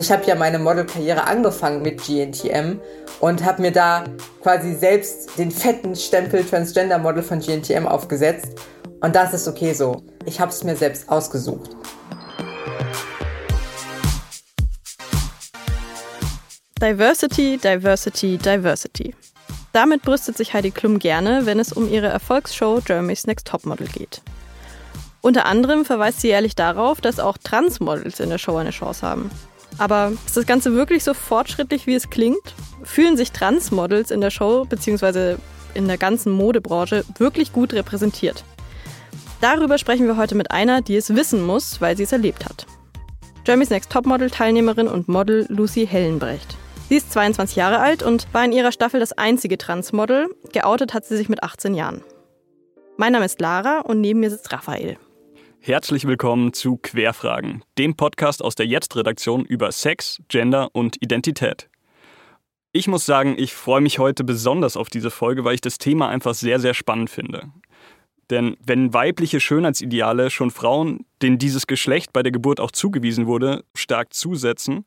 Ich habe ja meine Modelkarriere angefangen mit GNTM und habe mir da quasi selbst den fetten Stempel Transgender Model von GNTM aufgesetzt. Und das ist okay so. Ich habe es mir selbst ausgesucht. Diversity, Diversity, Diversity. Damit brüstet sich Heidi Klum gerne, wenn es um ihre Erfolgsshow Germany's Next Topmodel geht. Unter anderem verweist sie ehrlich darauf, dass auch Transmodels in der Show eine Chance haben. Aber ist das Ganze wirklich so fortschrittlich, wie es klingt? Fühlen sich Transmodels in der Show bzw. in der ganzen Modebranche wirklich gut repräsentiert? Darüber sprechen wir heute mit einer, die es wissen muss, weil sie es erlebt hat. Jeremy's Next Topmodel-Teilnehmerin und Model Lucy Hellenbrecht. Sie ist 22 Jahre alt und war in ihrer Staffel das einzige Transmodel. Geoutet hat sie sich mit 18 Jahren. Mein Name ist Lara und neben mir sitzt Raphael. Herzlich willkommen zu Querfragen, dem Podcast aus der Jetzt-Redaktion über Sex, Gender und Identität. Ich muss sagen, ich freue mich heute besonders auf diese Folge, weil ich das Thema einfach sehr, sehr spannend finde. Denn wenn weibliche Schönheitsideale schon Frauen, denen dieses Geschlecht bei der Geburt auch zugewiesen wurde, stark zusetzen,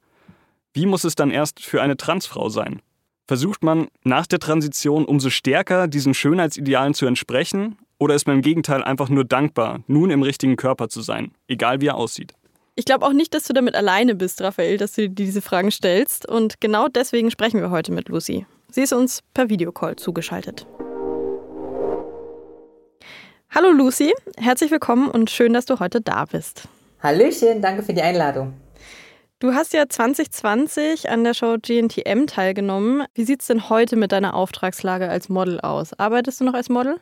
wie muss es dann erst für eine Transfrau sein? Versucht man nach der Transition umso stärker diesen Schönheitsidealen zu entsprechen oder ist man im Gegenteil einfach nur dankbar, nun im richtigen Körper zu sein, egal wie er aussieht? Ich glaube auch nicht, dass du damit alleine bist, Raphael, dass du dir diese Fragen stellst. Und genau deswegen sprechen wir heute mit Lucy. Sie ist uns per Videocall zugeschaltet. Hallo Lucy, herzlich willkommen und schön, dass du heute da bist. Hallöchen, danke für die Einladung. Du hast ja 2020 an der Show GNTM teilgenommen. Wie sieht es denn heute mit deiner Auftragslage als Model aus? Arbeitest du noch als Model?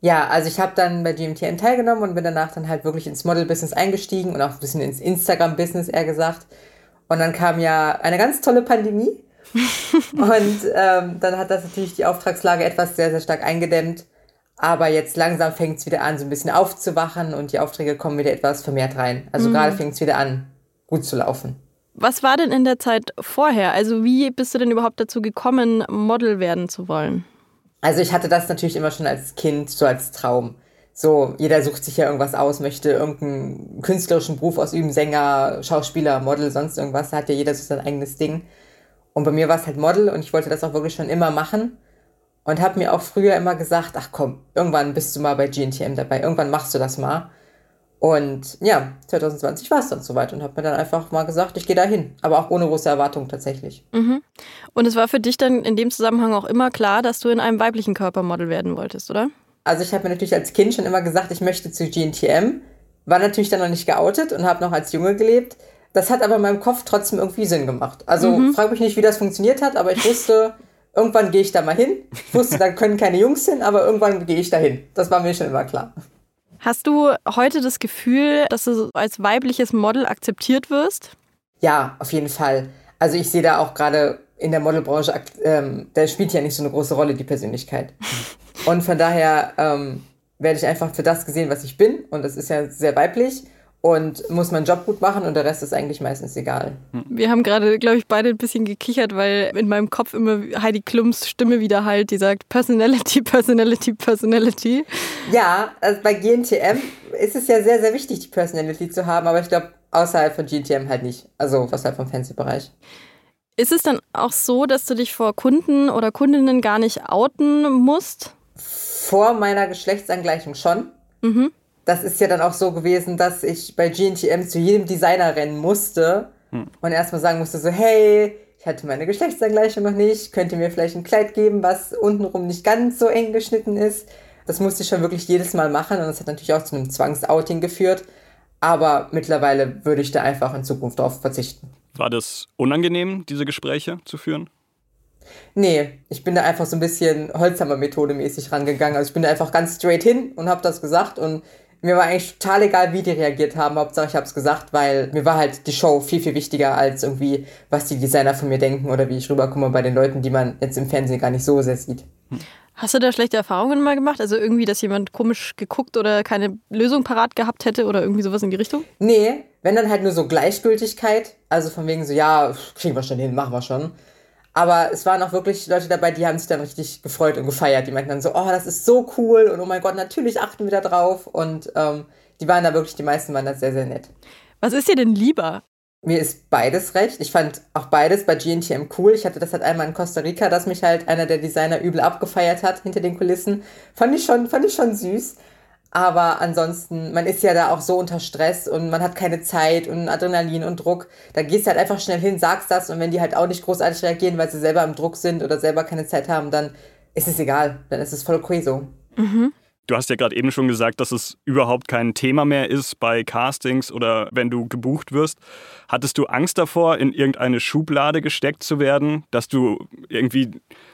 Ja, also ich habe dann bei GMTN teilgenommen und bin danach dann halt wirklich ins Model-Business eingestiegen und auch ein bisschen ins Instagram-Business, eher gesagt. Und dann kam ja eine ganz tolle Pandemie. und ähm, dann hat das natürlich die Auftragslage etwas sehr, sehr stark eingedämmt. Aber jetzt langsam fängt es wieder an, so ein bisschen aufzuwachen und die Aufträge kommen wieder etwas vermehrt rein. Also mhm. gerade fängt es wieder an, gut zu laufen. Was war denn in der Zeit vorher? Also wie bist du denn überhaupt dazu gekommen, Model werden zu wollen? Also ich hatte das natürlich immer schon als Kind so als Traum. So, jeder sucht sich ja irgendwas aus, möchte irgendeinen künstlerischen Beruf ausüben, Sänger, Schauspieler, Model, sonst irgendwas. Da hat ja jeder so sein eigenes Ding. Und bei mir war es halt Model und ich wollte das auch wirklich schon immer machen. Und habe mir auch früher immer gesagt, ach komm, irgendwann bist du mal bei GNTM dabei, irgendwann machst du das mal. Und ja, 2020 war es dann soweit und habe mir dann einfach mal gesagt, ich gehe da hin. Aber auch ohne große Erwartung tatsächlich. Mhm. Und es war für dich dann in dem Zusammenhang auch immer klar, dass du in einem weiblichen Körpermodel werden wolltest, oder? Also ich habe mir natürlich als Kind schon immer gesagt, ich möchte zu GNTM. War natürlich dann noch nicht geoutet und habe noch als Junge gelebt. Das hat aber in meinem Kopf trotzdem irgendwie Sinn gemacht. Also mhm. frage mich nicht, wie das funktioniert hat, aber ich wusste, irgendwann gehe ich da mal hin. Ich wusste, da können keine Jungs hin, aber irgendwann gehe ich da hin. Das war mir schon immer klar. Hast du heute das Gefühl, dass du als weibliches Model akzeptiert wirst? Ja, auf jeden Fall. Also ich sehe da auch gerade in der Modelbranche, ähm, da spielt ja nicht so eine große Rolle die Persönlichkeit. Und von daher ähm, werde ich einfach für das gesehen, was ich bin. Und das ist ja sehr weiblich und muss meinen Job gut machen und der Rest ist eigentlich meistens egal. Wir haben gerade, glaube ich, beide ein bisschen gekichert, weil in meinem Kopf immer Heidi Klums Stimme wieder halt, die sagt Personality, Personality, Personality. Ja, also bei GNTM ist es ja sehr, sehr wichtig, die Personality zu haben, aber ich glaube, außerhalb von GNTM halt nicht. Also außerhalb vom Fancy-Bereich. Ist es dann auch so, dass du dich vor Kunden oder Kundinnen gar nicht outen musst? Vor meiner Geschlechtsangleichung schon. Mhm das ist ja dann auch so gewesen, dass ich bei GNTM zu jedem Designer rennen musste hm. und erstmal sagen musste so, hey, ich hatte meine Geschlechtsangleichung noch nicht, könnt ihr mir vielleicht ein Kleid geben, was untenrum nicht ganz so eng geschnitten ist. Das musste ich schon wirklich jedes Mal machen und das hat natürlich auch zu einem Zwangsouting geführt. Aber mittlerweile würde ich da einfach in Zukunft darauf verzichten. War das unangenehm, diese Gespräche zu führen? Nee, ich bin da einfach so ein bisschen Holzhammer-Methode mäßig rangegangen. Also ich bin da einfach ganz straight hin und habe das gesagt und mir war eigentlich total egal, wie die reagiert haben. Hauptsache, ich habe es gesagt, weil mir war halt die Show viel, viel wichtiger als irgendwie, was die Designer von mir denken oder wie ich rüberkomme bei den Leuten, die man jetzt im Fernsehen gar nicht so sehr sieht. Hast du da schlechte Erfahrungen mal gemacht? Also irgendwie, dass jemand komisch geguckt oder keine Lösung parat gehabt hätte oder irgendwie sowas in die Richtung? Nee, wenn dann halt nur so Gleichgültigkeit. Also von wegen so, ja, kriegen wir schon hin, machen wir schon. Aber es waren auch wirklich Leute dabei, die haben sich dann richtig gefreut und gefeiert. Die meinten dann so, oh, das ist so cool und oh mein Gott, natürlich achten wir da drauf. Und ähm, die waren da wirklich, die meisten waren da sehr, sehr nett. Was ist dir denn lieber? Mir ist beides recht. Ich fand auch beides bei GNTM cool. Ich hatte das halt einmal in Costa Rica, dass mich halt einer der Designer übel abgefeiert hat hinter den Kulissen. Fand ich schon, fand ich schon süß. Aber ansonsten, man ist ja da auch so unter Stress und man hat keine Zeit und Adrenalin und Druck. Da gehst du halt einfach schnell hin, sagst das und wenn die halt auch nicht großartig reagieren, weil sie selber im Druck sind oder selber keine Zeit haben, dann ist es egal. Dann ist es voll okay so. Mhm. Du hast ja gerade eben schon gesagt, dass es überhaupt kein Thema mehr ist bei Castings oder wenn du gebucht wirst. Hattest du Angst davor, in irgendeine Schublade gesteckt zu werden, dass du irgendwie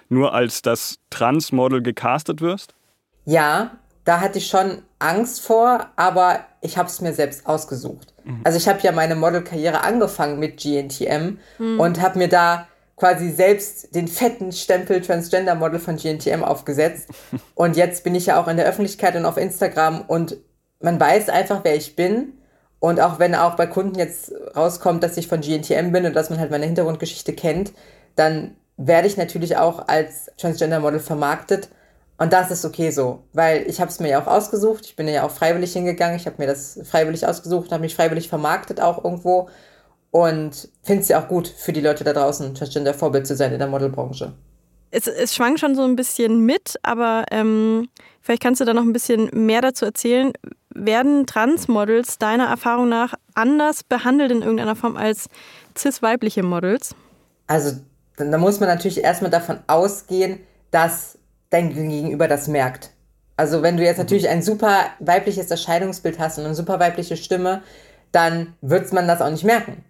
nur als das Transmodel gecastet wirst? Ja, da hatte ich schon Angst vor, aber ich habe es mir selbst ausgesucht. Mhm. Also ich habe ja meine Modelkarriere angefangen mit GNTM mhm. und habe mir da quasi selbst den fetten Stempel Transgender Model von GNTM aufgesetzt. Und jetzt bin ich ja auch in der Öffentlichkeit und auf Instagram und man weiß einfach, wer ich bin. Und auch wenn auch bei Kunden jetzt rauskommt, dass ich von GNTM bin und dass man halt meine Hintergrundgeschichte kennt, dann werde ich natürlich auch als Transgender Model vermarktet. Und das ist okay so, weil ich habe es mir ja auch ausgesucht. Ich bin ja auch freiwillig hingegangen. Ich habe mir das freiwillig ausgesucht, habe mich freiwillig vermarktet auch irgendwo und finde es ja auch gut für die Leute da draußen, Transgender Vorbild zu sein in der Modelbranche. Es, es schwang schon so ein bisschen mit, aber ähm, vielleicht kannst du da noch ein bisschen mehr dazu erzählen. Werden Transmodels deiner Erfahrung nach anders behandelt in irgendeiner Form als cis-weibliche Models? Also, da muss man natürlich erstmal davon ausgehen, dass dein Gegenüber das merkt. Also, wenn du jetzt natürlich ein super weibliches Erscheinungsbild hast und eine super weibliche Stimme, dann wird man das auch nicht merken.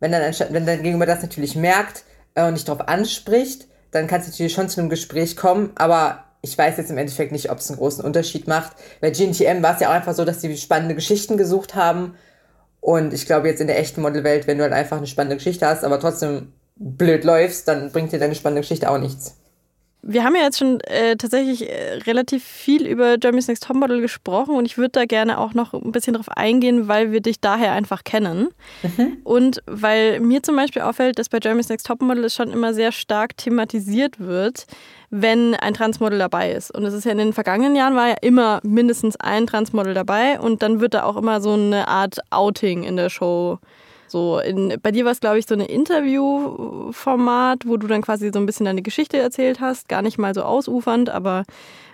Wenn dann, wenn dein Gegenüber das natürlich merkt äh, und dich darauf anspricht, dann kann es natürlich schon zu einem Gespräch kommen, aber ich weiß jetzt im Endeffekt nicht, ob es einen großen Unterschied macht. Bei GNTM war es ja auch einfach so, dass sie spannende Geschichten gesucht haben. Und ich glaube, jetzt in der echten Modelwelt, wenn du halt einfach eine spannende Geschichte hast, aber trotzdem blöd läufst, dann bringt dir deine spannende Geschichte auch nichts. Wir haben ja jetzt schon äh, tatsächlich äh, relativ viel über Jeremy's Next Topmodel gesprochen und ich würde da gerne auch noch ein bisschen drauf eingehen, weil wir dich daher einfach kennen. Mhm. Und weil mir zum Beispiel auffällt, dass bei Jeremy's Next Topmodel es schon immer sehr stark thematisiert wird, wenn ein Transmodel dabei ist. Und es ist ja in den vergangenen Jahren war ja immer mindestens ein Transmodel dabei und dann wird da auch immer so eine Art Outing in der Show so, in, bei dir war es, glaube ich, so ein Interviewformat, wo du dann quasi so ein bisschen deine Geschichte erzählt hast. Gar nicht mal so ausufernd, aber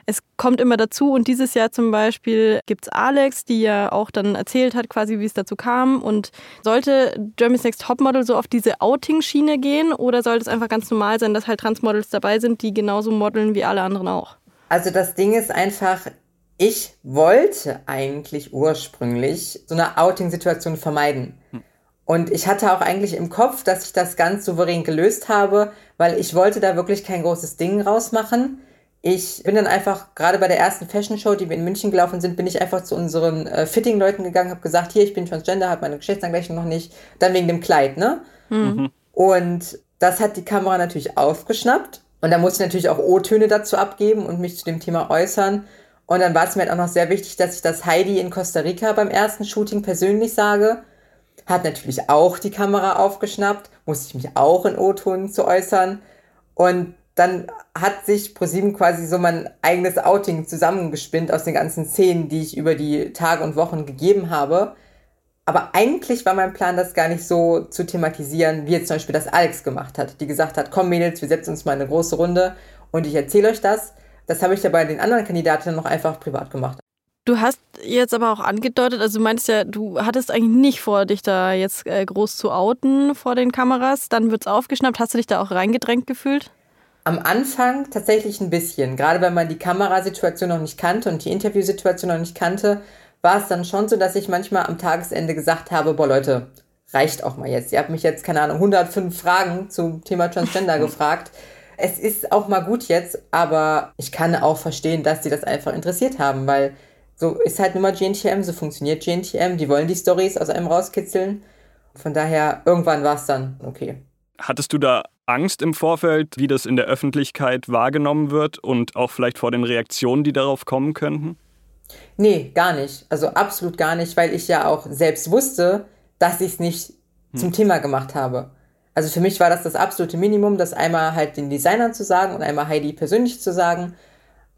es kommt immer dazu. Und dieses Jahr zum Beispiel gibt es Alex, die ja auch dann erzählt hat, quasi, wie es dazu kam. Und sollte Germany's Next Topmodel so auf diese Outing-Schiene gehen oder sollte es einfach ganz normal sein, dass halt Transmodels dabei sind, die genauso modeln wie alle anderen auch? Also das Ding ist einfach, ich wollte eigentlich ursprünglich so eine Outing-Situation vermeiden. Hm. Und ich hatte auch eigentlich im Kopf, dass ich das ganz souverän gelöst habe, weil ich wollte da wirklich kein großes Ding rausmachen. Ich bin dann einfach, gerade bei der ersten Fashion Show, die wir in München gelaufen sind, bin ich einfach zu unseren äh, Fitting-Leuten gegangen, habe gesagt, hier, ich bin Transgender, habe meine Geschlechtsangleichung noch nicht. Dann wegen dem Kleid, ne? Mhm. Und das hat die Kamera natürlich aufgeschnappt. Und da musste ich natürlich auch O-Töne dazu abgeben und mich zu dem Thema äußern. Und dann war es mir halt auch noch sehr wichtig, dass ich das Heidi in Costa Rica beim ersten Shooting persönlich sage hat natürlich auch die Kamera aufgeschnappt, musste ich mich auch in O-Ton zu äußern. Und dann hat sich ProSieben quasi so mein eigenes Outing zusammengespinnt aus den ganzen Szenen, die ich über die Tage und Wochen gegeben habe. Aber eigentlich war mein Plan, das gar nicht so zu thematisieren, wie jetzt zum Beispiel das Alex gemacht hat, die gesagt hat, komm Mädels, wir setzen uns mal eine große Runde und ich erzähle euch das. Das habe ich ja bei den anderen Kandidaten noch einfach privat gemacht. Du hast jetzt aber auch angedeutet, also du meinst ja, du hattest eigentlich nicht vor, dich da jetzt äh, groß zu outen vor den Kameras. Dann wird es aufgeschnappt. Hast du dich da auch reingedrängt gefühlt? Am Anfang tatsächlich ein bisschen. Gerade wenn man die Kamerasituation noch nicht kannte und die Interviewsituation noch nicht kannte, war es dann schon so, dass ich manchmal am Tagesende gesagt habe, boah Leute, reicht auch mal jetzt. Ihr habt mich jetzt, keine Ahnung, 105 Fragen zum Thema Transgender gefragt. Es ist auch mal gut jetzt, aber ich kann auch verstehen, dass sie das einfach interessiert haben, weil so ist halt nun mal GNTM, so funktioniert GNTM. Die wollen die Stories aus einem rauskitzeln. Von daher, irgendwann war es dann okay. Hattest du da Angst im Vorfeld, wie das in der Öffentlichkeit wahrgenommen wird und auch vielleicht vor den Reaktionen, die darauf kommen könnten? Nee, gar nicht. Also absolut gar nicht, weil ich ja auch selbst wusste, dass ich es nicht hm. zum Thema gemacht habe. Also für mich war das das absolute Minimum, das einmal halt den Designern zu sagen und einmal Heidi persönlich zu sagen.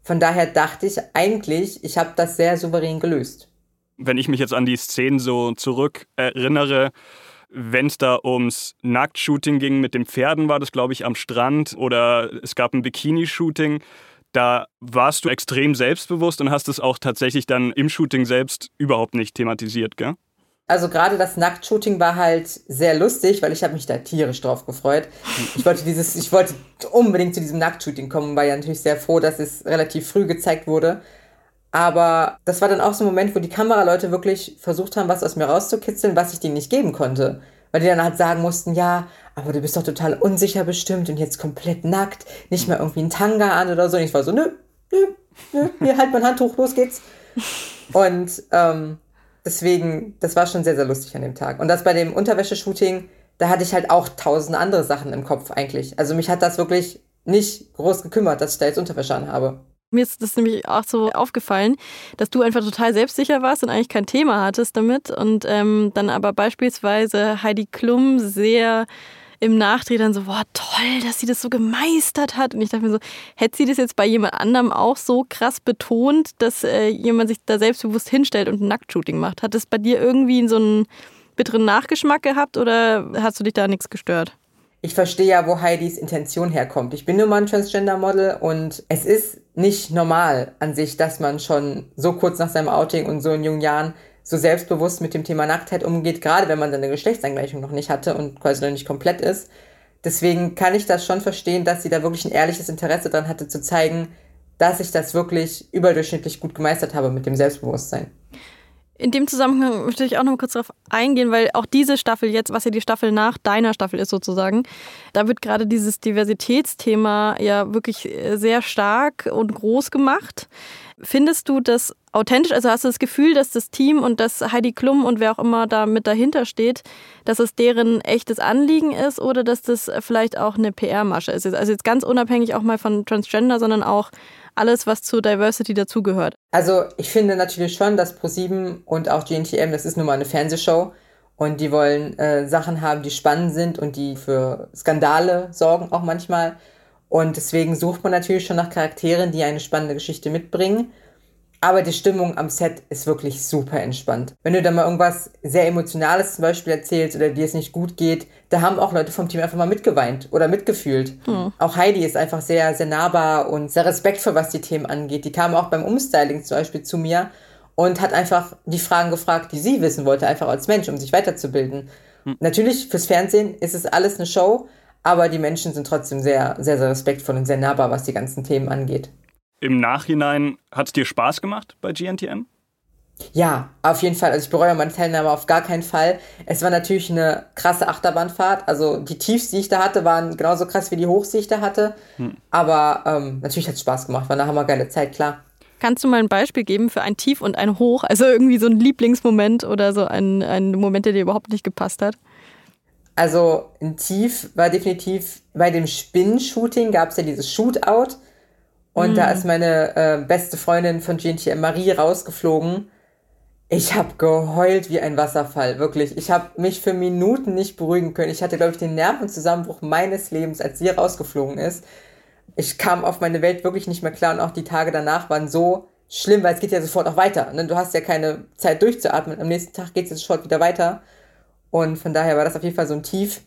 Von daher dachte ich eigentlich, ich habe das sehr souverän gelöst. Wenn ich mich jetzt an die Szenen so zurück erinnere, wenn es da ums Nacktshooting ging mit den Pferden, war das, glaube ich, am Strand oder es gab ein Bikini-Shooting. Da warst du extrem selbstbewusst und hast es auch tatsächlich dann im Shooting selbst überhaupt nicht thematisiert, gell? Also gerade das Nacktshooting war halt sehr lustig, weil ich habe mich da tierisch drauf gefreut. Ich wollte dieses, ich wollte unbedingt zu diesem Nacktshooting kommen, war ja natürlich sehr froh, dass es relativ früh gezeigt wurde. Aber das war dann auch so ein Moment, wo die Kameraleute wirklich versucht haben, was aus mir rauszukitzeln, was ich denen nicht geben konnte. Weil die dann halt sagen mussten, ja, aber du bist doch total unsicher bestimmt und jetzt komplett nackt, nicht mehr irgendwie ein Tanga an oder so. Und ich war so, nö, nö, nö, hier halt mein Handtuch, los geht's. Und ähm, deswegen, das war schon sehr, sehr lustig an dem Tag. Und das bei dem Unterwäscheshooting, da hatte ich halt auch tausend andere Sachen im Kopf eigentlich. Also mich hat das wirklich nicht groß gekümmert, dass ich da jetzt Unterwäsche anhabe. Mir ist das nämlich auch so aufgefallen, dass du einfach total selbstsicher warst und eigentlich kein Thema hattest damit und ähm, dann aber beispielsweise Heidi Klum sehr im Nachdreh dann so, boah, toll, dass sie das so gemeistert hat. Und ich dachte mir so, hätte sie das jetzt bei jemand anderem auch so krass betont, dass äh, jemand sich da selbstbewusst hinstellt und ein Nacktshooting macht? Hat das bei dir irgendwie so einen bitteren Nachgeschmack gehabt oder hast du dich da nichts gestört? Ich verstehe ja, wo Heidis Intention herkommt. Ich bin nur mal ein Transgender-Model und es ist nicht normal an sich, dass man schon so kurz nach seinem Outing und so in jungen Jahren so selbstbewusst mit dem Thema Nacktheit umgeht, gerade wenn man seine Geschlechtsangleichung noch nicht hatte und quasi noch nicht komplett ist. Deswegen kann ich das schon verstehen, dass sie da wirklich ein ehrliches Interesse daran hatte, zu zeigen, dass ich das wirklich überdurchschnittlich gut gemeistert habe mit dem Selbstbewusstsein. In dem Zusammenhang möchte ich auch noch mal kurz darauf eingehen, weil auch diese Staffel jetzt, was ja die Staffel nach deiner Staffel ist sozusagen, da wird gerade dieses Diversitätsthema ja wirklich sehr stark und groß gemacht. Findest du das authentisch? Also hast du das Gefühl, dass das Team und dass Heidi Klum und wer auch immer da mit dahinter steht, dass es deren echtes Anliegen ist oder dass das vielleicht auch eine PR-Masche ist? Also jetzt ganz unabhängig auch mal von Transgender, sondern auch alles, was zu Diversity dazugehört. Also ich finde natürlich schon, dass ProSieben und auch GNTM, das ist nun mal eine Fernsehshow und die wollen äh, Sachen haben, die spannend sind und die für Skandale sorgen auch manchmal. Und deswegen sucht man natürlich schon nach Charakteren, die eine spannende Geschichte mitbringen. Aber die Stimmung am Set ist wirklich super entspannt. Wenn du da mal irgendwas sehr Emotionales zum Beispiel erzählst oder dir es nicht gut geht, da haben auch Leute vom Team einfach mal mitgeweint oder mitgefühlt. Hm. Auch Heidi ist einfach sehr, sehr nahbar und sehr respektvoll, was die Themen angeht. Die kam auch beim Umstyling zum Beispiel zu mir und hat einfach die Fragen gefragt, die sie wissen wollte, einfach als Mensch, um sich weiterzubilden. Hm. Natürlich, fürs Fernsehen ist es alles eine Show, aber die Menschen sind trotzdem sehr, sehr, sehr respektvoll und sehr nahbar, was die ganzen Themen angeht. Im Nachhinein hat es dir Spaß gemacht bei GNTM? Ja, auf jeden Fall. Also ich bereue meine Teilnahme auf gar keinen Fall. Es war natürlich eine krasse Achterbahnfahrt. Also die Tiefs, die ich da hatte, waren genauso krass wie die Hochs, die ich da hatte. Hm. Aber ähm, natürlich hat es Spaß gemacht. War eine hammergeile Zeit, klar. Kannst du mal ein Beispiel geben für ein Tief und ein Hoch? Also irgendwie so ein Lieblingsmoment oder so ein, ein Moment, der dir überhaupt nicht gepasst hat? Also ein Tief war definitiv bei dem Spin-Shooting gab es ja dieses Shootout und mhm. da ist meine äh, beste Freundin von GNTM Marie rausgeflogen. Ich habe geheult wie ein Wasserfall, wirklich. Ich habe mich für Minuten nicht beruhigen können. Ich hatte, glaube ich, den Nervenzusammenbruch meines Lebens, als sie rausgeflogen ist. Ich kam auf meine Welt wirklich nicht mehr klar und auch die Tage danach waren so schlimm, weil es geht ja sofort auch weiter. Ne? Du hast ja keine Zeit durchzuatmen. Am nächsten Tag geht es sofort wieder weiter. Und von daher war das auf jeden Fall so ein Tief.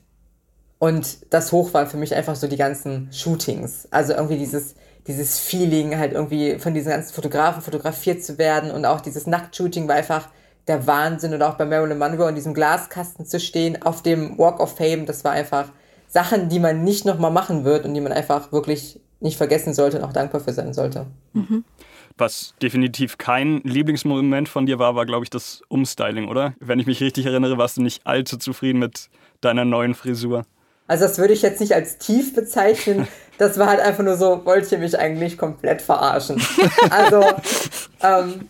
Und das Hoch waren für mich einfach so die ganzen Shootings. Also irgendwie dieses, dieses Feeling, halt irgendwie von diesen ganzen Fotografen fotografiert zu werden. Und auch dieses Nacktshooting war einfach der Wahnsinn. Und auch bei Marilyn Monroe in diesem Glaskasten zu stehen, auf dem Walk of Fame, das war einfach Sachen, die man nicht nochmal machen wird und die man einfach wirklich nicht vergessen sollte und auch dankbar für sein sollte. Mhm. Was definitiv kein Lieblingsmoment von dir war, war, glaube ich, das Umstyling, oder? Wenn ich mich richtig erinnere, warst du nicht allzu zufrieden mit deiner neuen Frisur. Also das würde ich jetzt nicht als tief bezeichnen. Das war halt einfach nur so, wollt ihr mich eigentlich komplett verarschen. Also ähm,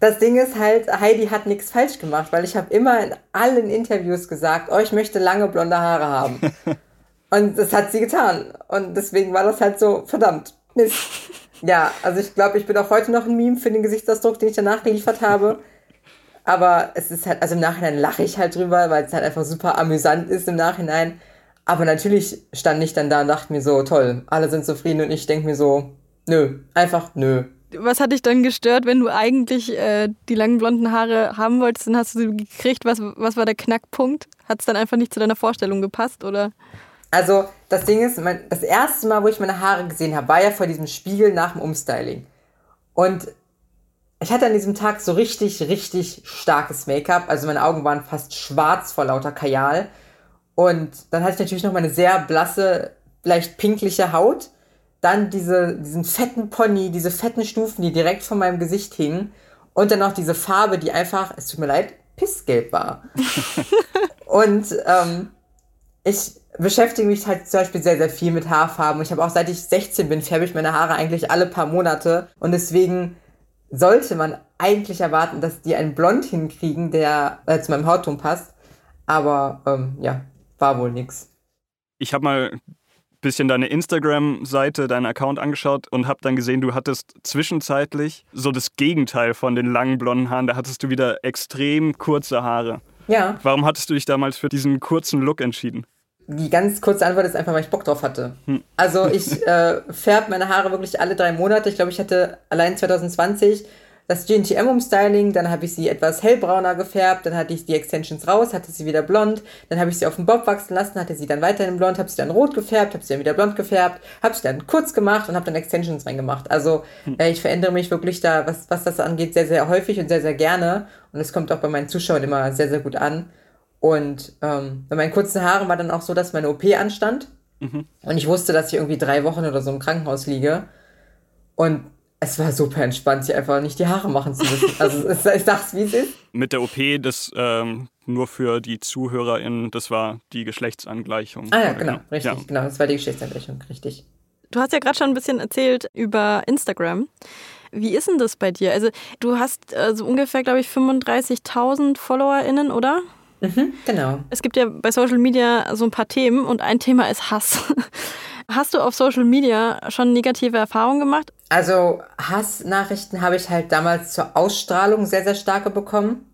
das Ding ist halt, Heidi hat nichts falsch gemacht, weil ich habe immer in allen Interviews gesagt, oh, ich möchte lange blonde Haare haben. Und das hat sie getan. Und deswegen war das halt so, verdammt, Mist. Ja, also ich glaube, ich bin auch heute noch ein Meme für den Gesichtsausdruck, den ich danach geliefert habe. Aber es ist halt, also im Nachhinein lache ich halt drüber, weil es halt einfach super amüsant ist im Nachhinein. Aber natürlich stand ich dann da und dachte mir so, toll, alle sind zufrieden und ich denke mir so, nö, einfach nö. Was hat dich dann gestört, wenn du eigentlich äh, die langen blonden Haare haben wolltest? Dann hast du sie gekriegt. Was, was war der Knackpunkt? Hat es dann einfach nicht zu deiner Vorstellung gepasst, oder? Also, das Ding ist, mein, das erste Mal, wo ich meine Haare gesehen habe, war ja vor diesem Spiegel nach dem Umstyling. Und ich hatte an diesem Tag so richtig, richtig starkes Make-up. Also meine Augen waren fast schwarz vor lauter Kajal. Und dann hatte ich natürlich noch meine sehr blasse, leicht pinkliche Haut. Dann diese, diesen fetten Pony, diese fetten Stufen, die direkt vor meinem Gesicht hingen. Und dann noch diese Farbe, die einfach, es tut mir leid, pissgelb war. und ähm, ich beschäftige mich halt zum Beispiel sehr, sehr viel mit Haarfarben. Ich habe auch seit ich 16 bin, färbe ich meine Haare eigentlich alle paar Monate. Und deswegen sollte man eigentlich erwarten, dass die einen Blond hinkriegen, der äh, zu meinem Hautton passt. Aber ähm, ja, war wohl nix. Ich habe mal ein bisschen deine Instagram-Seite, deinen Account angeschaut und habe dann gesehen, du hattest zwischenzeitlich so das Gegenteil von den langen blonden Haaren. Da hattest du wieder extrem kurze Haare. Ja. Warum hattest du dich damals für diesen kurzen Look entschieden? Die ganz kurze Antwort ist einfach, weil ich Bock drauf hatte. Hm. Also ich äh, färbe meine Haare wirklich alle drei Monate. Ich glaube, ich hatte allein 2020 das GNTM-Umstyling, dann habe ich sie etwas hellbrauner gefärbt, dann hatte ich die Extensions raus, hatte sie wieder blond, dann habe ich sie auf den Bob wachsen lassen, hatte sie dann weiterhin blond, habe sie dann rot gefärbt, habe sie dann wieder blond gefärbt, habe sie dann kurz gemacht und habe dann Extensions reingemacht. Also hm. äh, ich verändere mich wirklich da, was, was das angeht, sehr, sehr häufig und sehr, sehr gerne und es kommt auch bei meinen Zuschauern immer sehr, sehr gut an. Und ähm, bei meinen kurzen Haaren war dann auch so, dass meine OP anstand mhm. und ich wusste, dass ich irgendwie drei Wochen oder so im Krankenhaus liege und es war super entspannt, sich einfach nicht die Haare machen zu müssen. Also ich sag's, wie es ist. Mit der OP, das ähm, nur für die ZuhörerInnen, das war die Geschlechtsangleichung. Ah ja, genau, richtig, ja. genau, das war die Geschlechtsangleichung, richtig. Du hast ja gerade schon ein bisschen erzählt über Instagram. Wie ist denn das bei dir? Also du hast äh, so ungefähr, glaube ich, 35.000 FollowerInnen, oder? Mhm, genau. Es gibt ja bei Social Media so ein paar Themen und ein Thema ist Hass. Hast du auf Social Media schon negative Erfahrungen gemacht? Also Hassnachrichten habe ich halt damals zur Ausstrahlung sehr, sehr starke bekommen,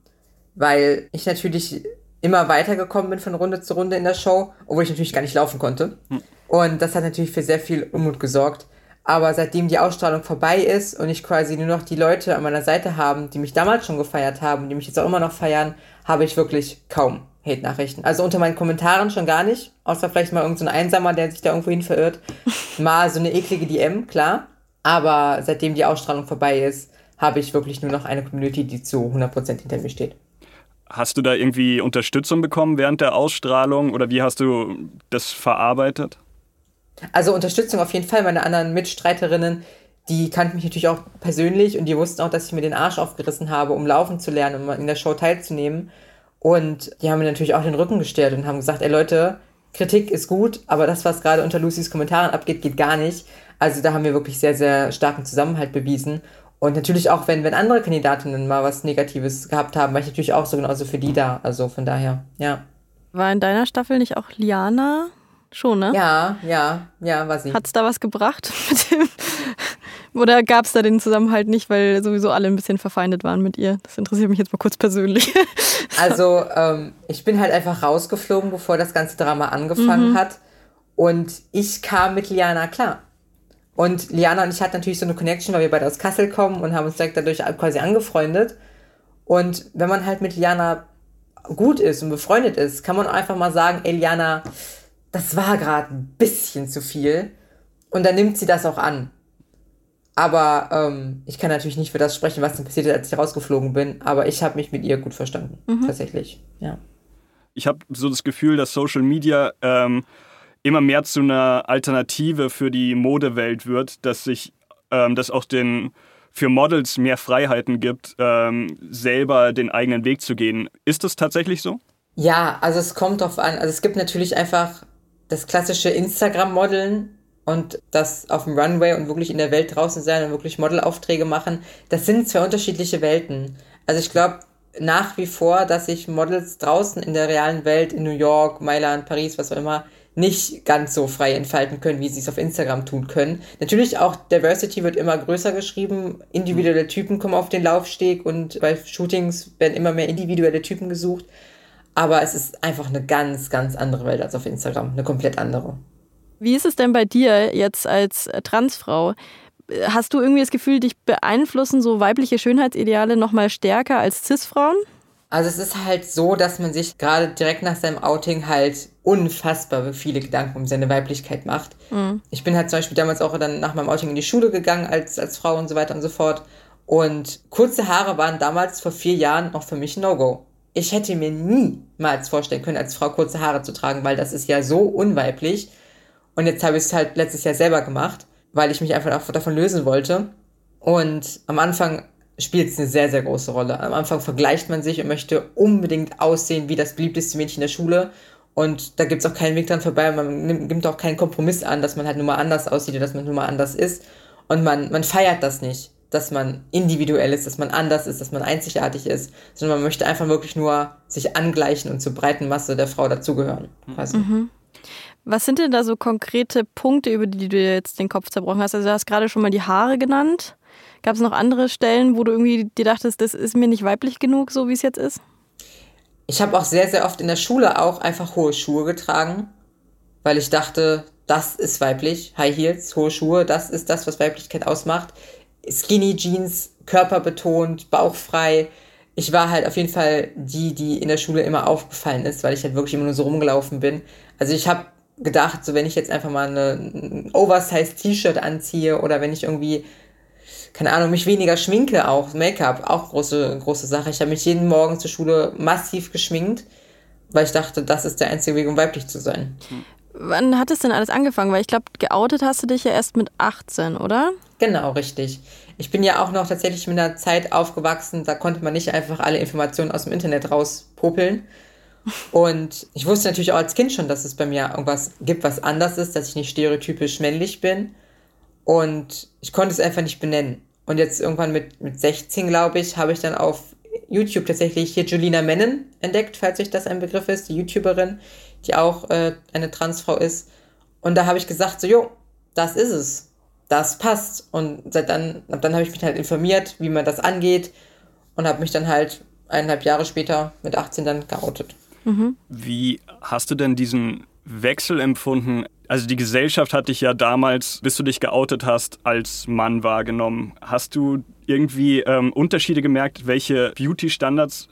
weil ich natürlich immer weitergekommen bin von Runde zu Runde in der Show, obwohl ich natürlich gar nicht laufen konnte. Hm. Und das hat natürlich für sehr viel Unmut gesorgt. Aber seitdem die Ausstrahlung vorbei ist und ich quasi nur noch die Leute an meiner Seite haben, die mich damals schon gefeiert haben, die mich jetzt auch immer noch feiern, habe ich wirklich kaum Hate-Nachrichten. Also unter meinen Kommentaren schon gar nicht, außer vielleicht mal irgendein so Einsamer, der sich da irgendwo hin verirrt. Mal so eine eklige DM, klar. Aber seitdem die Ausstrahlung vorbei ist, habe ich wirklich nur noch eine Community, die zu 100% hinter mir steht. Hast du da irgendwie Unterstützung bekommen während der Ausstrahlung oder wie hast du das verarbeitet? Also Unterstützung auf jeden Fall. Meine anderen Mitstreiterinnen, die kannten mich natürlich auch persönlich und die wussten auch, dass ich mir den Arsch aufgerissen habe, um laufen zu lernen, um in der Show teilzunehmen. Und die haben mir natürlich auch den Rücken gestärkt und haben gesagt, ey Leute, Kritik ist gut, aber das, was gerade unter Lucys Kommentaren abgeht, geht gar nicht. Also da haben wir wirklich sehr, sehr starken Zusammenhalt bewiesen. Und natürlich auch, wenn, wenn andere Kandidatinnen mal was Negatives gehabt haben, war ich natürlich auch so genauso für die da. Also von daher, ja. War in deiner Staffel nicht auch Liana Schon, ne? Ja, ja, ja, war sie. Hat es da was gebracht mit dem? Oder gab es da den Zusammenhalt nicht, weil sowieso alle ein bisschen verfeindet waren mit ihr? Das interessiert mich jetzt mal kurz persönlich. also, ähm, ich bin halt einfach rausgeflogen, bevor das ganze Drama angefangen mhm. hat. Und ich kam mit Liana klar. Und Liana und ich hatten natürlich so eine Connection, weil wir beide aus Kassel kommen und haben uns direkt dadurch quasi angefreundet. Und wenn man halt mit Liana gut ist und befreundet ist, kann man einfach mal sagen, ey Liana, das war gerade ein bisschen zu viel. Und dann nimmt sie das auch an. Aber ähm, ich kann natürlich nicht für das sprechen, was dann passiert ist, als ich rausgeflogen bin. Aber ich habe mich mit ihr gut verstanden, mhm. tatsächlich. Ja. Ich habe so das Gefühl, dass Social Media ähm, immer mehr zu einer Alternative für die Modewelt wird, dass sich ähm, das auch den für Models mehr Freiheiten gibt, ähm, selber den eigenen Weg zu gehen. Ist das tatsächlich so? Ja, also es kommt drauf an. Also es gibt natürlich einfach das klassische Instagram-Modeln und das auf dem Runway und wirklich in der Welt draußen sein und wirklich Modelaufträge machen, das sind zwei unterschiedliche Welten. Also ich glaube nach wie vor, dass sich Models draußen in der realen Welt, in New York, Mailand, Paris, was auch immer, nicht ganz so frei entfalten können, wie sie es auf Instagram tun können. Natürlich auch Diversity wird immer größer geschrieben, individuelle Typen kommen auf den Laufsteg und bei Shootings werden immer mehr individuelle Typen gesucht. Aber es ist einfach eine ganz, ganz andere Welt als auf Instagram. Eine komplett andere. Wie ist es denn bei dir jetzt als Transfrau? Hast du irgendwie das Gefühl, dich beeinflussen so weibliche Schönheitsideale noch mal stärker als Cis-Frauen? Also es ist halt so, dass man sich gerade direkt nach seinem Outing halt unfassbar viele Gedanken um seine Weiblichkeit macht. Mhm. Ich bin halt zum Beispiel damals auch dann nach meinem Outing in die Schule gegangen als, als Frau und so weiter und so fort. Und kurze Haare waren damals vor vier Jahren auch für mich ein No-Go. Ich hätte mir niemals vorstellen können, als Frau kurze Haare zu tragen, weil das ist ja so unweiblich. Und jetzt habe ich es halt letztes Jahr selber gemacht, weil ich mich einfach davon lösen wollte. Und am Anfang spielt es eine sehr, sehr große Rolle. Am Anfang vergleicht man sich und möchte unbedingt aussehen wie das beliebteste Mädchen der Schule. Und da gibt es auch keinen Weg dran vorbei. Man nimmt, nimmt auch keinen Kompromiss an, dass man halt nur mal anders aussieht oder dass man nur mal anders ist. Und man, man feiert das nicht, dass man individuell ist, dass man anders ist, dass man einzigartig ist, sondern man möchte einfach wirklich nur sich angleichen und zur breiten Masse der Frau dazugehören. Mhm. Was sind denn da so konkrete Punkte, über die du jetzt den Kopf zerbrochen hast? Also du hast gerade schon mal die Haare genannt. Gab es noch andere Stellen, wo du irgendwie dir dachtest, das ist mir nicht weiblich genug, so wie es jetzt ist? Ich habe auch sehr, sehr oft in der Schule auch einfach hohe Schuhe getragen, weil ich dachte, das ist weiblich. High Heels, hohe Schuhe, das ist das, was Weiblichkeit ausmacht. Skinny Jeans, körperbetont, bauchfrei. Ich war halt auf jeden Fall die, die in der Schule immer aufgefallen ist, weil ich halt wirklich immer nur so rumgelaufen bin. Also ich habe gedacht, so wenn ich jetzt einfach mal eine, ein Oversize T-Shirt anziehe oder wenn ich irgendwie keine Ahnung, mich weniger schminke auch, Make-up, auch große, große Sache. Ich habe mich jeden Morgen zur Schule massiv geschminkt, weil ich dachte, das ist der einzige Weg, um weiblich zu sein. Wann hat es denn alles angefangen? Weil ich glaube, geoutet hast du dich ja erst mit 18, oder? Genau, richtig. Ich bin ja auch noch tatsächlich mit einer Zeit aufgewachsen, da konnte man nicht einfach alle Informationen aus dem Internet rauspopeln. Und ich wusste natürlich auch als Kind schon, dass es bei mir irgendwas gibt, was anders ist, dass ich nicht stereotypisch männlich bin. Und ich konnte es einfach nicht benennen. Und jetzt irgendwann mit, mit 16, glaube ich, habe ich dann auf YouTube tatsächlich hier Julina Mennen entdeckt, falls euch das ein Begriff ist, die YouTuberin, die auch äh, eine Transfrau ist. Und da habe ich gesagt, so, jo, das ist es. Das passt. Und seit dann, ab dann habe ich mich halt informiert, wie man das angeht und habe mich dann halt eineinhalb Jahre später mit 18 dann geoutet. Mhm. Wie hast du denn diesen Wechsel empfunden? Also die Gesellschaft hat dich ja damals, bis du dich geoutet hast, als Mann wahrgenommen. Hast du irgendwie ähm, Unterschiede gemerkt, welche Beauty-Standards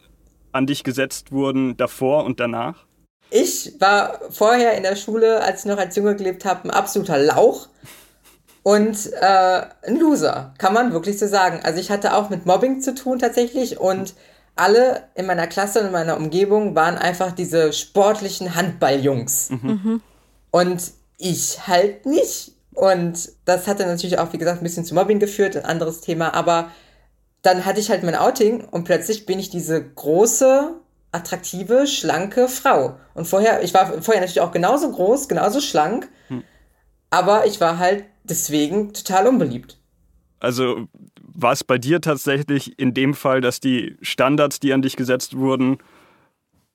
an dich gesetzt wurden davor und danach? Ich war vorher in der Schule, als ich noch als Junge gelebt habe, ein absoluter Lauch und äh, ein Loser, kann man wirklich so sagen. Also ich hatte auch mit Mobbing zu tun tatsächlich und alle in meiner Klasse und in meiner Umgebung waren einfach diese sportlichen Handballjungs. Mhm. mhm. Und ich halt nicht. Und das hat dann natürlich auch, wie gesagt, ein bisschen zu Mobbing geführt, ein anderes Thema. Aber dann hatte ich halt mein Outing und plötzlich bin ich diese große, attraktive, schlanke Frau. Und vorher, ich war vorher natürlich auch genauso groß, genauso schlank, hm. aber ich war halt deswegen total unbeliebt. Also war es bei dir tatsächlich in dem Fall, dass die Standards, die an dich gesetzt wurden,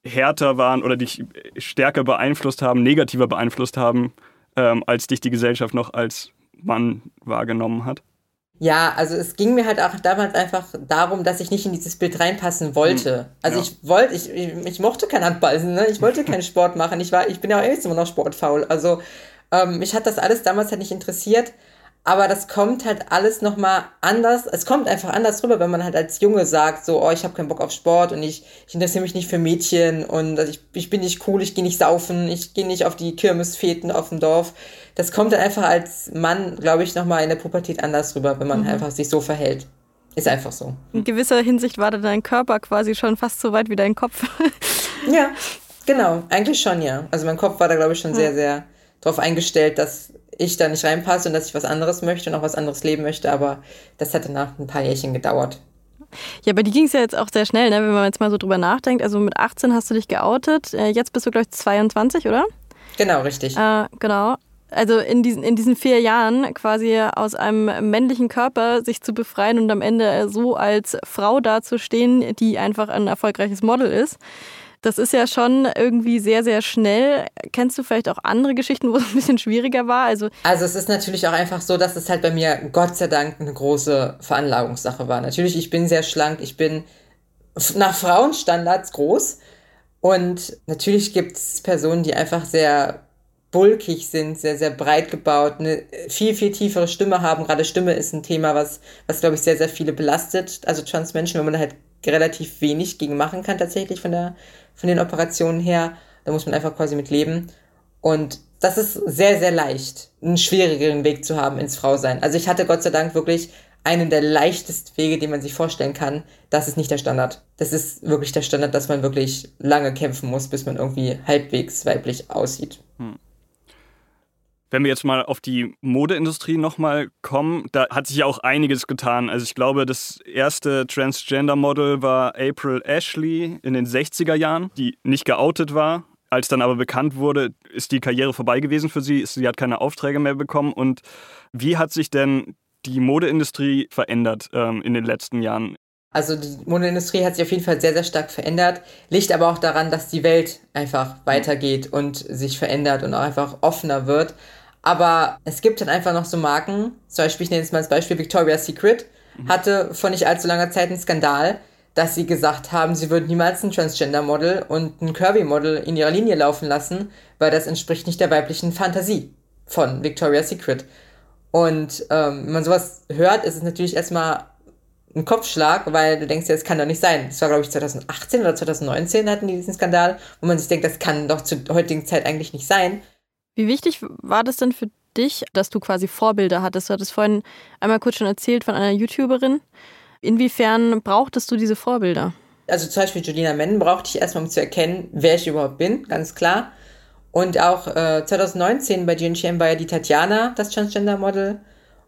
härter waren oder dich stärker beeinflusst haben, negativer beeinflusst haben, ähm, als dich die Gesellschaft noch als Mann wahrgenommen hat? Ja, also es ging mir halt auch damals einfach darum, dass ich nicht in dieses Bild reinpassen wollte. Hm, also ja. ich wollte, ich, ich, ich, mochte kein Handball, ne? ich wollte keinen Sport machen. Ich war, ich bin ja auch jetzt immer noch sportfaul. Also ähm, mich hat das alles damals halt nicht interessiert aber das kommt halt alles nochmal anders. Es kommt einfach anders rüber, wenn man halt als Junge sagt, so, oh, ich habe keinen Bock auf Sport und ich, ich interessiere mich nicht für Mädchen und also ich, ich bin nicht cool, ich gehe nicht saufen, ich gehe nicht auf die Kirmesfeten auf dem Dorf. Das kommt dann einfach als Mann, glaube ich, nochmal in der Pubertät anders rüber, wenn man mhm. einfach sich so verhält. Ist einfach so. In gewisser Hinsicht war dein Körper quasi schon fast so weit wie dein Kopf. ja, genau. Eigentlich schon, ja. Also mein Kopf war da, glaube ich, schon ja. sehr, sehr darauf eingestellt, dass ich da nicht reinpasse und dass ich was anderes möchte und auch was anderes leben möchte, aber das hat danach ein paar Jährchen gedauert. Ja, bei dir ging es ja jetzt auch sehr schnell, ne? wenn man jetzt mal so drüber nachdenkt. Also mit 18 hast du dich geoutet, äh, jetzt bist du, glaube ich, 22, oder? Genau, richtig. Äh, genau. Also in diesen, in diesen vier Jahren quasi aus einem männlichen Körper sich zu befreien und am Ende so als Frau dazustehen, die einfach ein erfolgreiches Model ist. Das ist ja schon irgendwie sehr, sehr schnell. Kennst du vielleicht auch andere Geschichten, wo es ein bisschen schwieriger war? Also, also es ist natürlich auch einfach so, dass es halt bei mir Gott sei Dank eine große Veranlagungssache war. Natürlich, ich bin sehr schlank, ich bin nach Frauenstandards groß. Und natürlich gibt es Personen, die einfach sehr bulkig sind, sehr, sehr breit gebaut, eine viel, viel tiefere Stimme haben. Gerade Stimme ist ein Thema, was, was glaube ich, sehr, sehr viele belastet. Also Transmenschen, wenn man halt relativ wenig gegen machen kann tatsächlich von der, von den Operationen her. Da muss man einfach quasi mit leben. Und das ist sehr, sehr leicht, einen schwierigeren Weg zu haben ins Frausein. Also ich hatte Gott sei Dank wirklich einen der leichtesten Wege, den man sich vorstellen kann. Das ist nicht der Standard. Das ist wirklich der Standard, dass man wirklich lange kämpfen muss, bis man irgendwie halbwegs weiblich aussieht. Hm. Wenn wir jetzt mal auf die Modeindustrie nochmal kommen, da hat sich ja auch einiges getan. Also ich glaube, das erste Transgender-Model war April Ashley in den 60er Jahren, die nicht geoutet war. Als dann aber bekannt wurde, ist die Karriere vorbei gewesen für sie. Sie hat keine Aufträge mehr bekommen. Und wie hat sich denn die Modeindustrie verändert ähm, in den letzten Jahren? Also die Modeindustrie hat sich auf jeden Fall sehr, sehr stark verändert, liegt aber auch daran, dass die Welt einfach weitergeht und sich verändert und auch einfach offener wird. Aber es gibt dann einfach noch so Marken, zum Beispiel, ich nenne jetzt mal als Beispiel Victoria's Secret, mhm. hatte vor nicht allzu langer Zeit einen Skandal, dass sie gesagt haben, sie würden niemals ein Transgender-Model und ein Kirby-Model in ihrer Linie laufen lassen, weil das entspricht nicht der weiblichen Fantasie von Victoria's Secret. Und ähm, wenn man sowas hört, ist es natürlich erstmal ein Kopfschlag, weil du denkst ja, das kann doch nicht sein. Das war, glaube ich, 2018 oder 2019 hatten die diesen Skandal, wo man sich denkt, das kann doch zur heutigen Zeit eigentlich nicht sein. Wie wichtig war das denn für dich, dass du quasi Vorbilder hattest? Du hattest vorhin einmal kurz schon erzählt von einer YouTuberin. Inwiefern brauchtest du diese Vorbilder? Also zum Beispiel Julina Menn brauchte ich erstmal, um zu erkennen, wer ich überhaupt bin, ganz klar. Und auch äh, 2019 bei GNTM war ja die Tatjana, das Transgender-Model.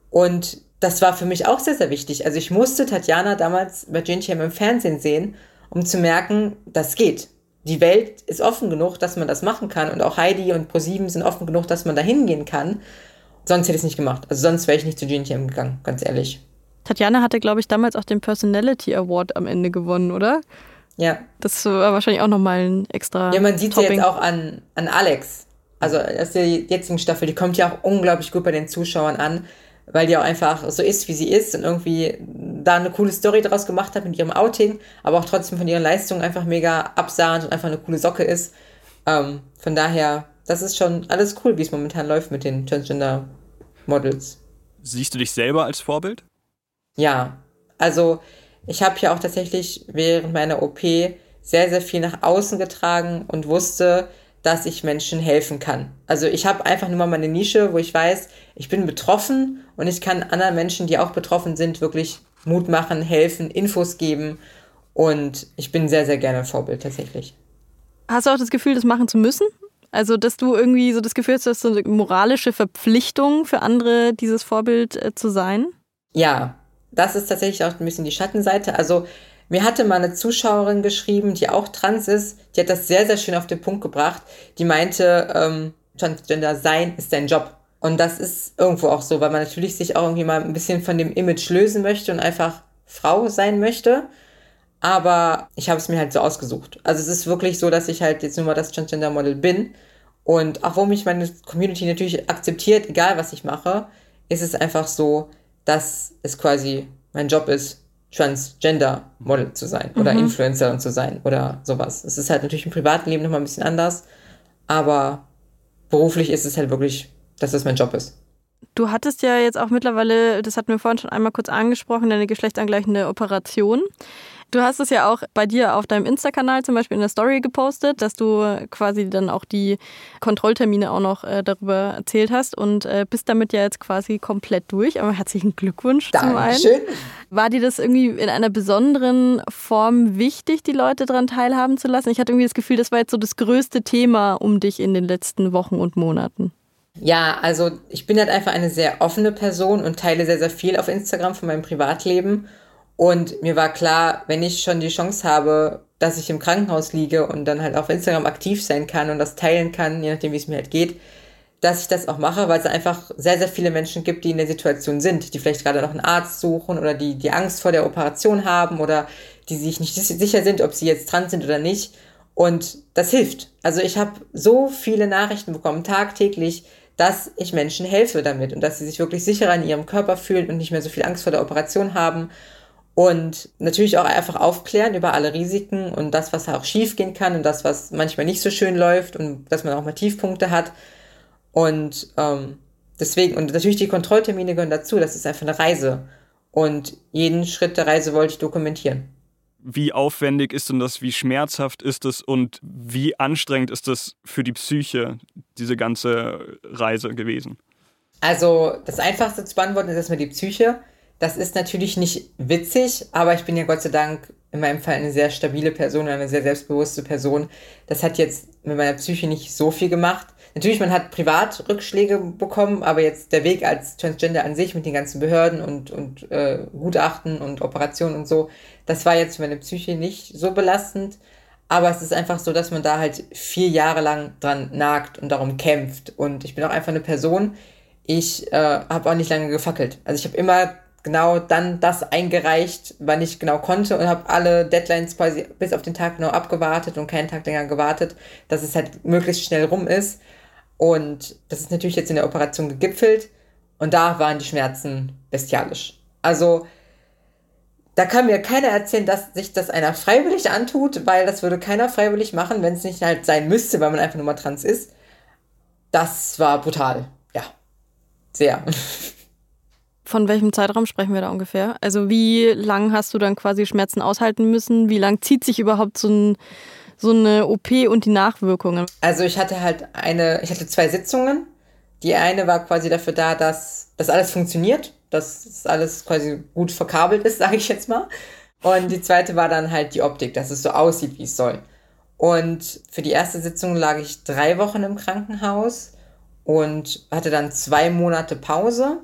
Und das war für mich auch sehr, sehr wichtig. Also ich musste Tatjana damals bei GNTM im Fernsehen sehen, um zu merken, das geht. Die Welt ist offen genug, dass man das machen kann. Und auch Heidi und ProSieben sind offen genug, dass man da hingehen kann. Sonst hätte ich es nicht gemacht. Also sonst wäre ich nicht zu GNTM gegangen, ganz ehrlich. Tatjana hatte, glaube ich, damals auch den Personality Award am Ende gewonnen, oder? Ja. Das war wahrscheinlich auch nochmal ein extra. Ja, man sieht sie jetzt auch an, an Alex. Also aus der jetzigen Staffel, die kommt ja auch unglaublich gut bei den Zuschauern an, weil die auch einfach so ist, wie sie ist und irgendwie da eine coole Story draus gemacht hat mit ihrem Outing, aber auch trotzdem von ihren Leistungen einfach mega absahnt und einfach eine coole Socke ist. Ähm, von daher, das ist schon alles cool, wie es momentan läuft mit den Transgender Models. Siehst du dich selber als Vorbild? Ja, also ich habe ja auch tatsächlich während meiner OP sehr, sehr viel nach außen getragen und wusste, dass ich Menschen helfen kann. Also ich habe einfach nur mal meine Nische, wo ich weiß, ich bin betroffen und ich kann anderen Menschen, die auch betroffen sind, wirklich Mut machen, helfen, Infos geben und ich bin sehr, sehr gerne ein Vorbild tatsächlich. Hast du auch das Gefühl, das machen zu müssen? Also, dass du irgendwie so das Gefühl hast, du hast so eine moralische Verpflichtung für andere, dieses Vorbild äh, zu sein? Ja, das ist tatsächlich auch ein bisschen die Schattenseite. Also mir hatte mal eine Zuschauerin geschrieben, die auch trans ist, die hat das sehr, sehr schön auf den Punkt gebracht. Die meinte, ähm, Transgender sein ist dein Job. Und das ist irgendwo auch so, weil man natürlich sich auch irgendwie mal ein bisschen von dem Image lösen möchte und einfach Frau sein möchte. Aber ich habe es mir halt so ausgesucht. Also es ist wirklich so, dass ich halt jetzt nur mal das Transgender-Model bin. Und auch wo mich meine Community natürlich akzeptiert, egal was ich mache, ist es einfach so, dass es quasi mein Job ist, Transgender-Model zu sein oder mhm. Influencerin zu sein oder sowas. Es ist halt natürlich im privaten Leben nochmal ein bisschen anders, aber beruflich ist es halt wirklich, dass das mein Job ist. Du hattest ja jetzt auch mittlerweile, das hatten wir vorhin schon einmal kurz angesprochen, eine geschlechtsangleichende Operation. Du hast es ja auch bei dir auf deinem Insta-Kanal zum Beispiel in der Story gepostet, dass du quasi dann auch die Kontrolltermine auch noch äh, darüber erzählt hast und äh, bist damit ja jetzt quasi komplett durch. Aber herzlichen Glückwunsch Dankeschön. zum einen. War dir das irgendwie in einer besonderen Form wichtig, die Leute daran teilhaben zu lassen? Ich hatte irgendwie das Gefühl, das war jetzt so das größte Thema um dich in den letzten Wochen und Monaten. Ja, also ich bin halt einfach eine sehr offene Person und teile sehr, sehr viel auf Instagram von meinem Privatleben. Und mir war klar, wenn ich schon die Chance habe, dass ich im Krankenhaus liege und dann halt auf Instagram aktiv sein kann und das teilen kann, je nachdem, wie es mir halt geht, dass ich das auch mache, weil es einfach sehr, sehr viele Menschen gibt, die in der Situation sind, die vielleicht gerade noch einen Arzt suchen oder die, die Angst vor der Operation haben oder die sich nicht sicher sind, ob sie jetzt dran sind oder nicht. Und das hilft. Also ich habe so viele Nachrichten bekommen, tagtäglich, dass ich Menschen helfe damit und dass sie sich wirklich sicherer in ihrem Körper fühlen und nicht mehr so viel Angst vor der Operation haben und natürlich auch einfach aufklären über alle Risiken und das, was auch schief gehen kann und das, was manchmal nicht so schön läuft und dass man auch mal Tiefpunkte hat. Und ähm, deswegen, und natürlich die Kontrolltermine gehören dazu, das ist einfach eine Reise. Und jeden Schritt der Reise wollte ich dokumentieren. Wie aufwendig ist denn das? Wie schmerzhaft ist es? Und wie anstrengend ist das für die Psyche, diese ganze Reise gewesen? Also, das Einfachste zu beantworten ist erstmal die Psyche. Das ist natürlich nicht witzig, aber ich bin ja Gott sei Dank in meinem Fall eine sehr stabile Person, eine sehr selbstbewusste Person. Das hat jetzt mit meiner Psyche nicht so viel gemacht. Natürlich, man hat privat Rückschläge bekommen, aber jetzt der Weg als Transgender an sich mit den ganzen Behörden und, und äh, Gutachten und Operationen und so, das war jetzt für meine Psyche nicht so belastend. Aber es ist einfach so, dass man da halt vier Jahre lang dran nagt und darum kämpft. Und ich bin auch einfach eine Person, ich äh, habe auch nicht lange gefackelt. Also ich habe immer genau dann das eingereicht, wann ich genau konnte und habe alle Deadlines quasi bis auf den Tag genau abgewartet und keinen Tag länger gewartet, dass es halt möglichst schnell rum ist. Und das ist natürlich jetzt in der Operation gegipfelt und da waren die Schmerzen bestialisch. Also da kann mir keiner erzählen, dass sich das einer freiwillig antut, weil das würde keiner freiwillig machen, wenn es nicht halt sein müsste, weil man einfach nur mal trans ist. Das war brutal. Ja. Sehr. Von welchem Zeitraum sprechen wir da ungefähr? Also wie lang hast du dann quasi Schmerzen aushalten müssen? Wie lang zieht sich überhaupt so ein so eine OP und die Nachwirkungen? Also ich hatte halt eine, ich hatte zwei Sitzungen. Die eine war quasi dafür da, dass das alles funktioniert, dass das alles quasi gut verkabelt ist, sage ich jetzt mal. Und die zweite war dann halt die Optik, dass es so aussieht, wie es soll. Und für die erste Sitzung lag ich drei Wochen im Krankenhaus und hatte dann zwei Monate Pause,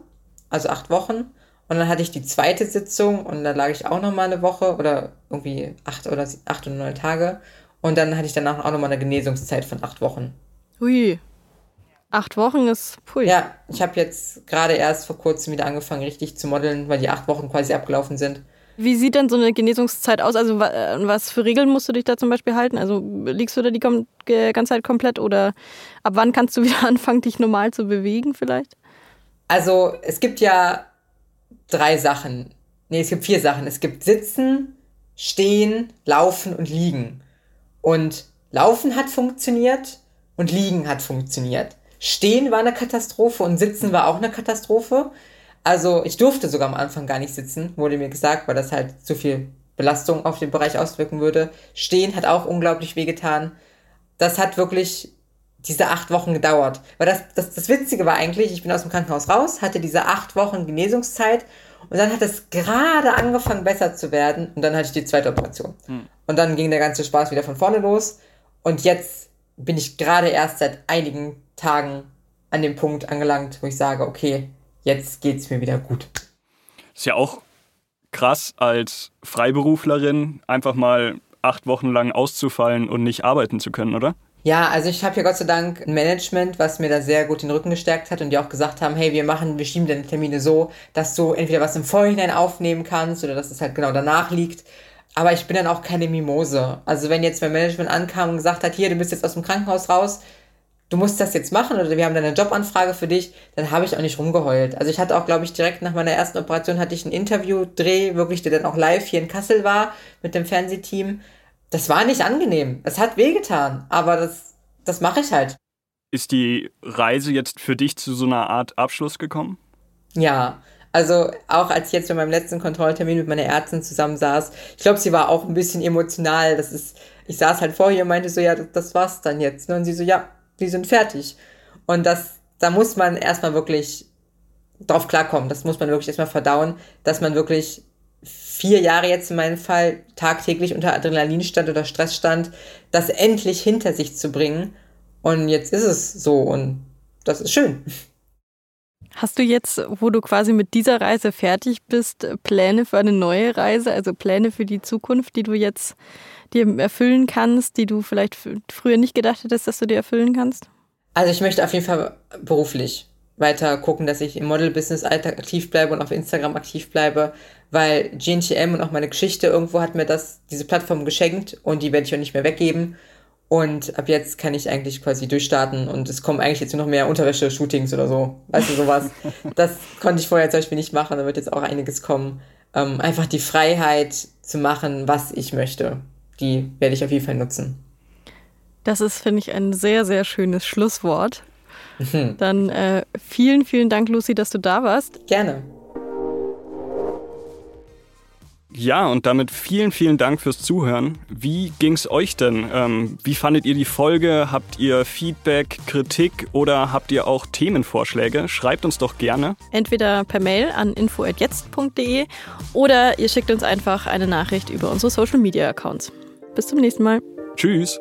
also acht Wochen. Und dann hatte ich die zweite Sitzung und da lag ich auch noch mal eine Woche oder irgendwie acht oder acht oder neun Tage. Und dann hatte ich danach auch nochmal eine Genesungszeit von acht Wochen. Hui. Acht Wochen ist pui. Ja, ich habe jetzt gerade erst vor kurzem wieder angefangen, richtig zu modeln, weil die acht Wochen quasi abgelaufen sind. Wie sieht denn so eine Genesungszeit aus? Also äh, was für Regeln musst du dich da zum Beispiel halten? Also liegst du da die ganze Zeit komplett oder ab wann kannst du wieder anfangen, dich normal zu bewegen vielleicht? Also es gibt ja drei Sachen. Nee, es gibt vier Sachen. Es gibt Sitzen, Stehen, Laufen und Liegen. Und Laufen hat funktioniert und Liegen hat funktioniert. Stehen war eine Katastrophe und Sitzen war auch eine Katastrophe. Also ich durfte sogar am Anfang gar nicht sitzen, wurde mir gesagt, weil das halt zu viel Belastung auf den Bereich auswirken würde. Stehen hat auch unglaublich wehgetan. Das hat wirklich diese acht Wochen gedauert. Weil das, das, das Witzige war eigentlich, ich bin aus dem Krankenhaus raus, hatte diese acht Wochen Genesungszeit und dann hat es gerade angefangen besser zu werden und dann hatte ich die zweite Operation. Hm. Und dann ging der ganze Spaß wieder von vorne los. Und jetzt bin ich gerade erst seit einigen Tagen an dem Punkt angelangt, wo ich sage, okay, jetzt geht's mir wieder gut. Ist ja auch krass als Freiberuflerin einfach mal acht Wochen lang auszufallen und nicht arbeiten zu können, oder? Ja, also ich habe hier Gott sei Dank ein Management, was mir da sehr gut den Rücken gestärkt hat und die auch gesagt haben, hey, wir machen, wir schieben deine Termine so, dass du entweder was im Vorhinein aufnehmen kannst oder dass es halt genau danach liegt. Aber ich bin dann auch keine Mimose. Also wenn jetzt mein Management ankam und gesagt hat, hier, du bist jetzt aus dem Krankenhaus raus, du musst das jetzt machen oder wir haben dann eine Jobanfrage für dich, dann habe ich auch nicht rumgeheult. Also ich hatte auch, glaube ich, direkt nach meiner ersten Operation hatte ich ein Interview-Dreh, wirklich, der dann auch live hier in Kassel war mit dem Fernsehteam. Das war nicht angenehm. Es hat wehgetan, aber das, das mache ich halt. Ist die Reise jetzt für dich zu so einer Art Abschluss gekommen? Ja, also auch als ich jetzt bei meinem letzten Kontrolltermin mit meiner Ärztin zusammensaß, ich glaube, sie war auch ein bisschen emotional. Das ist, ich saß halt vor ihr und meinte so, ja, das war's dann jetzt. Ne? Und sie so, ja, wir sind fertig. Und das, da muss man erstmal wirklich drauf klarkommen. Das muss man wirklich erstmal verdauen, dass man wirklich vier Jahre jetzt in meinem Fall tagtäglich unter Adrenalin stand oder Stress stand, das endlich hinter sich zu bringen. Und jetzt ist es so und das ist schön. Hast du jetzt, wo du quasi mit dieser Reise fertig bist, Pläne für eine neue Reise, also Pläne für die Zukunft, die du jetzt dir erfüllen kannst, die du vielleicht früher nicht gedacht hättest, dass du dir erfüllen kannst? Also ich möchte auf jeden Fall beruflich weiter gucken, dass ich im Model-Business aktiv bleibe und auf Instagram aktiv bleibe, weil GNTM und auch meine Geschichte irgendwo hat mir das, diese Plattform geschenkt und die werde ich auch nicht mehr weggeben. Und ab jetzt kann ich eigentlich quasi durchstarten und es kommen eigentlich jetzt nur noch mehr Unterwäsche-Shootings oder so. Weißt du, sowas. das konnte ich vorher zum Beispiel nicht machen, da wird jetzt auch einiges kommen. Ähm, einfach die Freiheit zu machen, was ich möchte, die werde ich auf jeden Fall nutzen. Das ist, finde ich, ein sehr, sehr schönes Schlusswort. Dann äh, vielen, vielen Dank, Lucy, dass du da warst. Gerne. Ja, und damit vielen, vielen Dank fürs Zuhören. Wie ging's euch denn? Ähm, wie fandet ihr die Folge? Habt ihr Feedback, Kritik oder habt ihr auch Themenvorschläge? Schreibt uns doch gerne. Entweder per Mail an info.jetzt.de oder ihr schickt uns einfach eine Nachricht über unsere Social Media Accounts. Bis zum nächsten Mal. Tschüss.